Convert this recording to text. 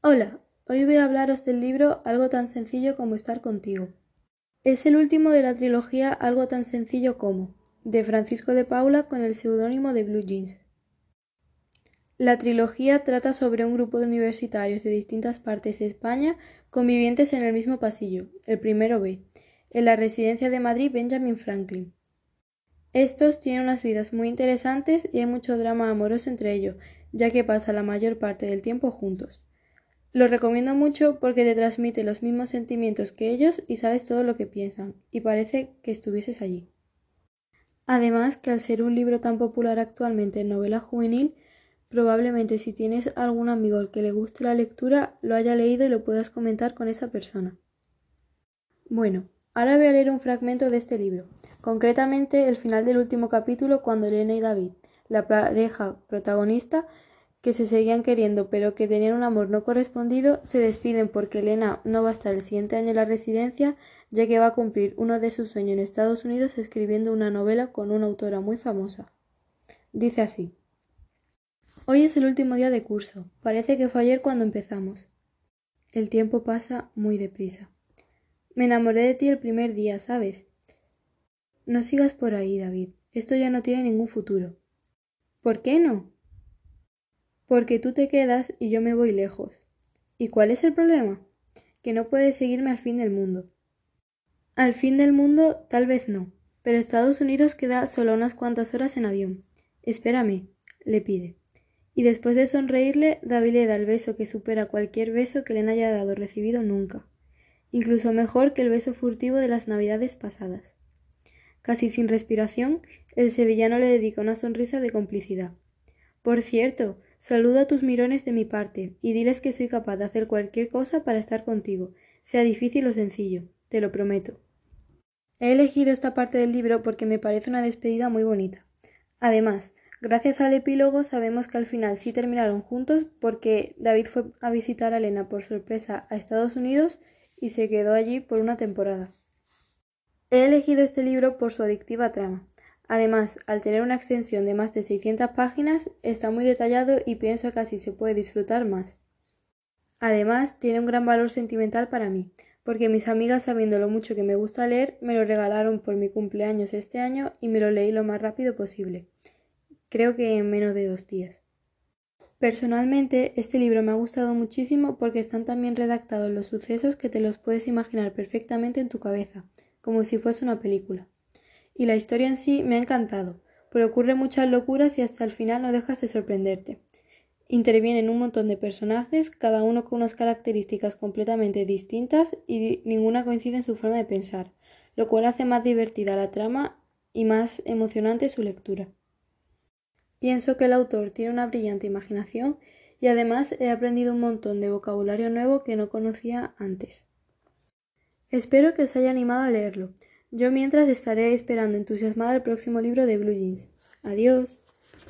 Hola, hoy voy a hablaros del libro Algo tan sencillo como estar contigo. Es el último de la trilogía Algo tan sencillo como, de Francisco de Paula con el seudónimo de Blue Jeans. La trilogía trata sobre un grupo de universitarios de distintas partes de España convivientes en el mismo pasillo, el primero B, en la residencia de Madrid Benjamin Franklin. Estos tienen unas vidas muy interesantes y hay mucho drama amoroso entre ellos, ya que pasa la mayor parte del tiempo juntos. Lo recomiendo mucho porque te transmite los mismos sentimientos que ellos y sabes todo lo que piensan, y parece que estuvieses allí. Además que al ser un libro tan popular actualmente en novela juvenil, probablemente si tienes algún amigo al que le guste la lectura, lo haya leído y lo puedas comentar con esa persona. Bueno, ahora voy a leer un fragmento de este libro, concretamente el final del último capítulo cuando Elena y David, la pareja protagonista, que se seguían queriendo pero que tenían un amor no correspondido, se despiden porque Elena no va a estar el siguiente año en la residencia, ya que va a cumplir uno de sus sueños en Estados Unidos escribiendo una novela con una autora muy famosa. Dice así. Hoy es el último día de curso. Parece que fue ayer cuando empezamos. El tiempo pasa muy deprisa. Me enamoré de ti el primer día, ¿sabes? No sigas por ahí, David. Esto ya no tiene ningún futuro. ¿Por qué no? Porque tú te quedas y yo me voy lejos. ¿Y cuál es el problema? Que no puedes seguirme al fin del mundo. Al fin del mundo tal vez no, pero Estados Unidos queda solo unas cuantas horas en avión. Espérame, le pide. Y después de sonreírle, David le da el beso que supera cualquier beso que le haya dado recibido nunca, incluso mejor que el beso furtivo de las navidades pasadas. Casi sin respiración, el sevillano le dedica una sonrisa de complicidad. Por cierto, Saluda a tus mirones de mi parte, y diles que soy capaz de hacer cualquier cosa para estar contigo, sea difícil o sencillo, te lo prometo. He elegido esta parte del libro porque me parece una despedida muy bonita. Además, gracias al epílogo sabemos que al final sí terminaron juntos porque David fue a visitar a Elena por sorpresa a Estados Unidos y se quedó allí por una temporada. He elegido este libro por su adictiva trama. Además, al tener una extensión de más de 600 páginas, está muy detallado y pienso que así se puede disfrutar más. Además, tiene un gran valor sentimental para mí, porque mis amigas, sabiendo lo mucho que me gusta leer, me lo regalaron por mi cumpleaños este año y me lo leí lo más rápido posible. Creo que en menos de dos días. Personalmente, este libro me ha gustado muchísimo porque están tan bien redactados los sucesos que te los puedes imaginar perfectamente en tu cabeza, como si fuese una película y la historia en sí me ha encantado, pero ocurre muchas locuras y hasta el final no dejas de sorprenderte. Intervienen un montón de personajes, cada uno con unas características completamente distintas y ninguna coincide en su forma de pensar, lo cual hace más divertida la trama y más emocionante su lectura. Pienso que el autor tiene una brillante imaginación y además he aprendido un montón de vocabulario nuevo que no conocía antes. Espero que os haya animado a leerlo. Yo mientras estaré esperando entusiasmada el próximo libro de Blue Jeans. Adiós.